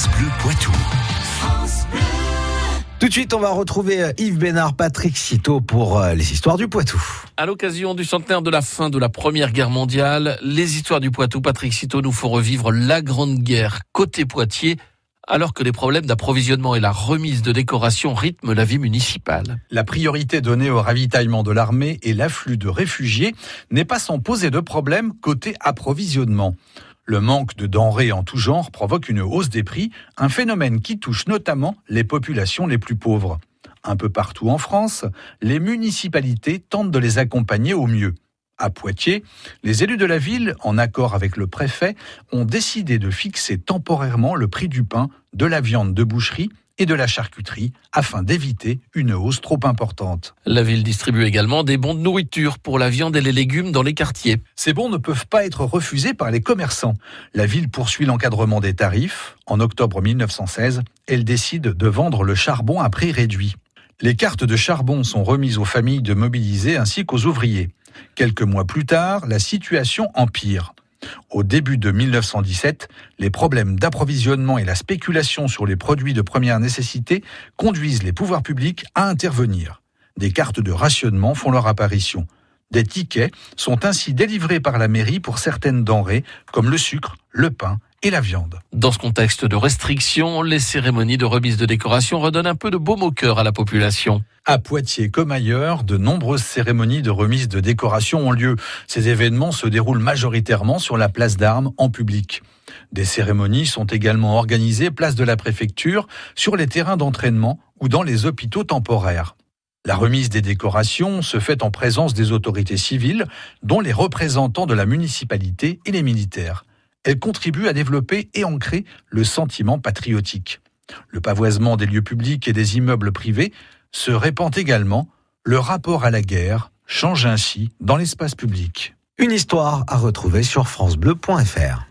France Bleu Poitou. Tout de suite, on va retrouver euh, Yves Bénard, Patrick Citeau pour euh, les histoires du Poitou. À l'occasion du centenaire de la fin de la Première Guerre mondiale, les histoires du Poitou, Patrick Citeau nous font revivre la Grande Guerre côté Poitiers, alors que les problèmes d'approvisionnement et la remise de décorations rythment la vie municipale. La priorité donnée au ravitaillement de l'armée et l'afflux de réfugiés n'est pas sans poser de problème côté approvisionnement. Le manque de denrées en tout genre provoque une hausse des prix, un phénomène qui touche notamment les populations les plus pauvres. Un peu partout en France, les municipalités tentent de les accompagner au mieux. À Poitiers, les élus de la ville, en accord avec le préfet, ont décidé de fixer temporairement le prix du pain, de la viande de boucherie et de la charcuterie afin d'éviter une hausse trop importante. La ville distribue également des bons de nourriture pour la viande et les légumes dans les quartiers. Ces bons ne peuvent pas être refusés par les commerçants. La ville poursuit l'encadrement des tarifs. En octobre 1916, elle décide de vendre le charbon à prix réduit. Les cartes de charbon sont remises aux familles de mobilisés ainsi qu'aux ouvriers. Quelques mois plus tard, la situation empire. Au début de 1917, les problèmes d'approvisionnement et la spéculation sur les produits de première nécessité conduisent les pouvoirs publics à intervenir. Des cartes de rationnement font leur apparition. Des tickets sont ainsi délivrés par la mairie pour certaines denrées comme le sucre, le pain et la viande. Dans ce contexte de restrictions, les cérémonies de remise de décoration redonnent un peu de baume au cœur à la population. À Poitiers comme ailleurs, de nombreuses cérémonies de remise de décoration ont lieu. Ces événements se déroulent majoritairement sur la place d'armes en public. Des cérémonies sont également organisées place de la préfecture, sur les terrains d'entraînement ou dans les hôpitaux temporaires. La remise des décorations se fait en présence des autorités civiles, dont les représentants de la municipalité et les militaires elle contribue à développer et ancrer le sentiment patriotique. Le pavoisement des lieux publics et des immeubles privés se répand également. Le rapport à la guerre change ainsi dans l'espace public. Une histoire à retrouver sur francebleu.fr.